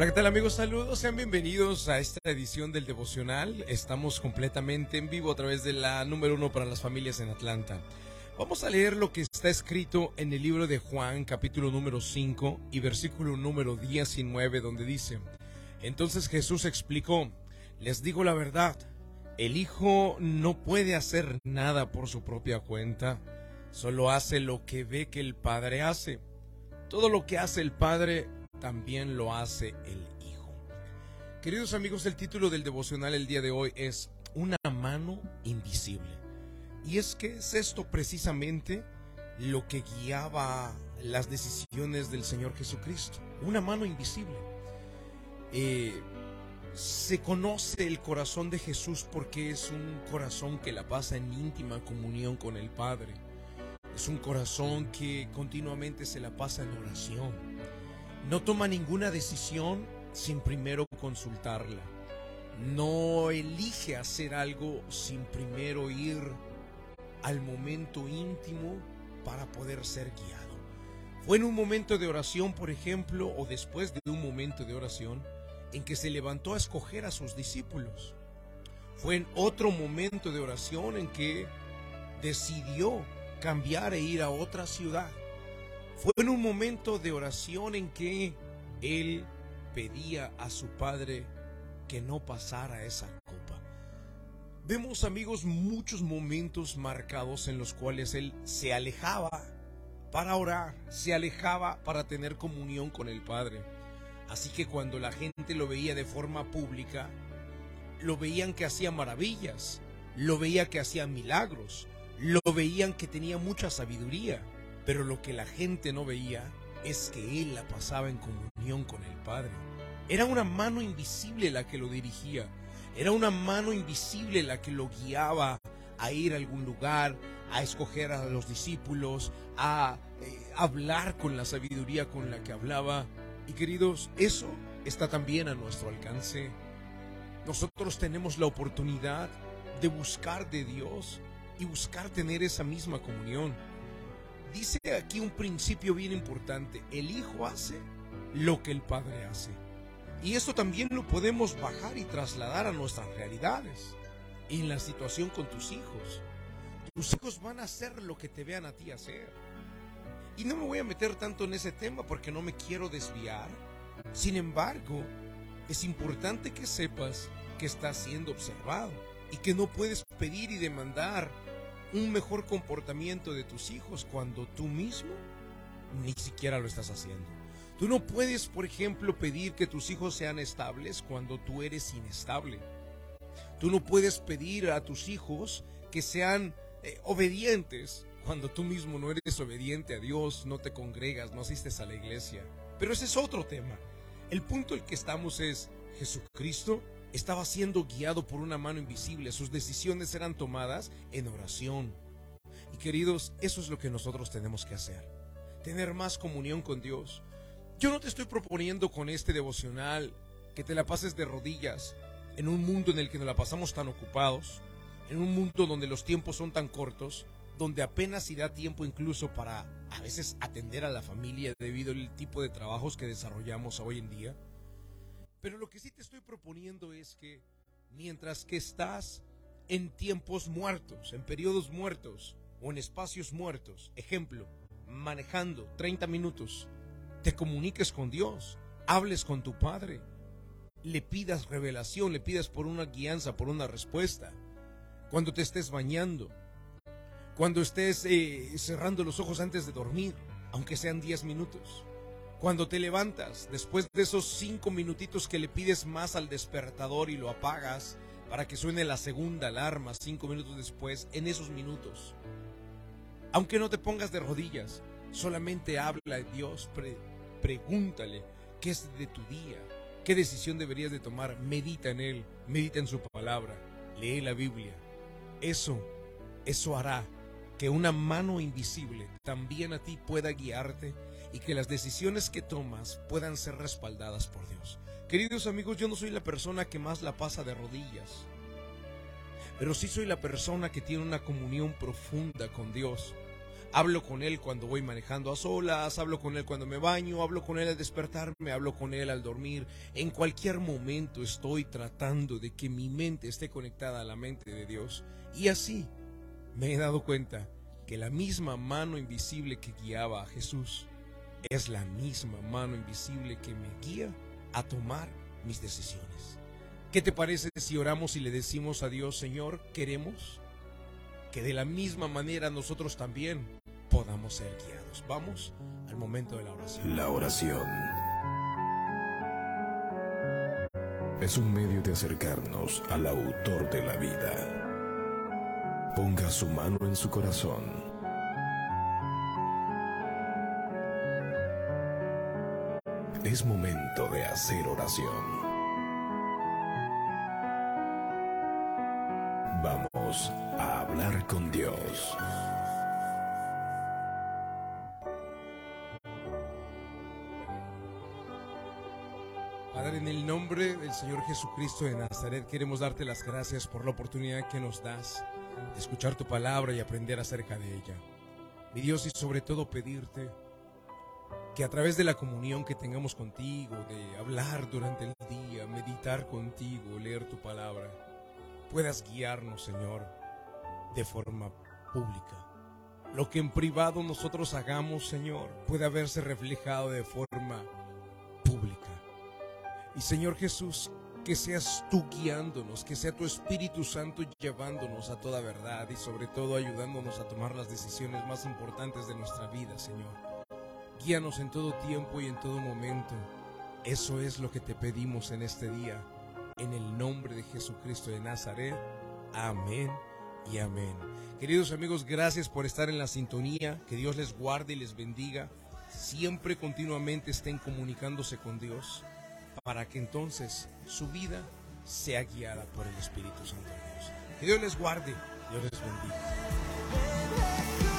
Hola, ¿qué tal amigos? Saludos, sean bienvenidos a esta edición del devocional. Estamos completamente en vivo a través de la número uno para las familias en Atlanta. Vamos a leer lo que está escrito en el libro de Juan, capítulo número 5 y versículo número 19, donde dice, Entonces Jesús explicó, les digo la verdad, el Hijo no puede hacer nada por su propia cuenta, solo hace lo que ve que el Padre hace. Todo lo que hace el Padre también lo hace el Hijo. Queridos amigos, el título del devocional el día de hoy es Una mano invisible. Y es que es esto precisamente lo que guiaba las decisiones del Señor Jesucristo. Una mano invisible. Eh, se conoce el corazón de Jesús porque es un corazón que la pasa en íntima comunión con el Padre. Es un corazón que continuamente se la pasa en oración no toma ninguna decisión sin primero consultarla. No elige hacer algo sin primero ir al momento íntimo para poder ser guiado. Fue en un momento de oración, por ejemplo, o después de un momento de oración, en que se levantó a escoger a sus discípulos. Fue en otro momento de oración en que decidió cambiar e ir a otra ciudad. Fue en un momento de oración en que él pedía a su padre que no pasara esa copa. Vemos amigos muchos momentos marcados en los cuales él se alejaba para orar, se alejaba para tener comunión con el Padre. Así que cuando la gente lo veía de forma pública, lo veían que hacía maravillas, lo veía que hacía milagros, lo veían que tenía mucha sabiduría. Pero lo que la gente no veía es que él la pasaba en comunión con el Padre. Era una mano invisible la que lo dirigía. Era una mano invisible la que lo guiaba a ir a algún lugar, a escoger a los discípulos, a eh, hablar con la sabiduría con la que hablaba. Y queridos, eso está también a nuestro alcance. Nosotros tenemos la oportunidad de buscar de Dios y buscar tener esa misma comunión. Dice aquí un principio bien importante. El Hijo hace lo que el Padre hace. Y esto también lo podemos bajar y trasladar a nuestras realidades. En la situación con tus hijos. Tus hijos van a hacer lo que te vean a ti hacer. Y no me voy a meter tanto en ese tema porque no me quiero desviar. Sin embargo, es importante que sepas que estás siendo observado y que no puedes pedir y demandar un mejor comportamiento de tus hijos cuando tú mismo ni siquiera lo estás haciendo. Tú no puedes, por ejemplo, pedir que tus hijos sean estables cuando tú eres inestable. Tú no puedes pedir a tus hijos que sean eh, obedientes cuando tú mismo no eres obediente a Dios, no te congregas, no asistes a la iglesia. Pero ese es otro tema. El punto el que estamos es, Jesucristo estaba siendo guiado por una mano invisible, sus decisiones eran tomadas en oración. Y queridos, eso es lo que nosotros tenemos que hacer, tener más comunión con Dios. Yo no te estoy proponiendo con este devocional que te la pases de rodillas en un mundo en el que nos la pasamos tan ocupados, en un mundo donde los tiempos son tan cortos, donde apenas si da tiempo incluso para a veces atender a la familia debido al tipo de trabajos que desarrollamos hoy en día. Pero lo que sí te estoy proponiendo es que mientras que estás en tiempos muertos, en periodos muertos o en espacios muertos, ejemplo, manejando 30 minutos, te comuniques con Dios, hables con tu Padre, le pidas revelación, le pidas por una guianza, por una respuesta. Cuando te estés bañando, cuando estés eh, cerrando los ojos antes de dormir, aunque sean 10 minutos. Cuando te levantas, después de esos cinco minutitos que le pides más al despertador y lo apagas para que suene la segunda alarma cinco minutos después, en esos minutos. Aunque no te pongas de rodillas, solamente habla a Dios, pregúntale qué es de tu día, qué decisión deberías de tomar, medita en Él, medita en su palabra, lee la Biblia. Eso, eso hará que una mano invisible también a ti pueda guiarte y que las decisiones que tomas puedan ser respaldadas por Dios. Queridos amigos, yo no soy la persona que más la pasa de rodillas, pero sí soy la persona que tiene una comunión profunda con Dios. Hablo con Él cuando voy manejando a solas, hablo con Él cuando me baño, hablo con Él al despertarme, hablo con Él al dormir. En cualquier momento estoy tratando de que mi mente esté conectada a la mente de Dios. Y así me he dado cuenta que la misma mano invisible que guiaba a Jesús es la misma mano invisible que me guía a tomar mis decisiones. ¿Qué te parece si oramos y le decimos a Dios, Señor, queremos que de la misma manera nosotros también podamos ser guiados? Vamos al momento de la oración. La oración es un medio de acercarnos al autor de la vida. Ponga su mano en su corazón. Es momento de hacer oración. Vamos a hablar con Dios. Padre, en el nombre del Señor Jesucristo de Nazaret, queremos darte las gracias por la oportunidad que nos das de escuchar tu palabra y aprender acerca de ella. Mi Dios, y sobre todo pedirte que a través de la comunión que tengamos contigo, de hablar durante el día, meditar contigo, leer tu palabra, puedas guiarnos, Señor, de forma pública. Lo que en privado nosotros hagamos, Señor, puede haberse reflejado de forma pública. Y Señor Jesús, que seas tú guiándonos, que sea tu Espíritu Santo llevándonos a toda verdad y sobre todo ayudándonos a tomar las decisiones más importantes de nuestra vida, Señor. Guíanos en todo tiempo y en todo momento. Eso es lo que te pedimos en este día. En el nombre de Jesucristo de Nazaret. Amén y amén. Queridos amigos, gracias por estar en la sintonía. Que Dios les guarde y les bendiga. Siempre continuamente estén comunicándose con Dios para que entonces su vida sea guiada por el Espíritu Santo de Dios. Que Dios les guarde, Dios les bendiga.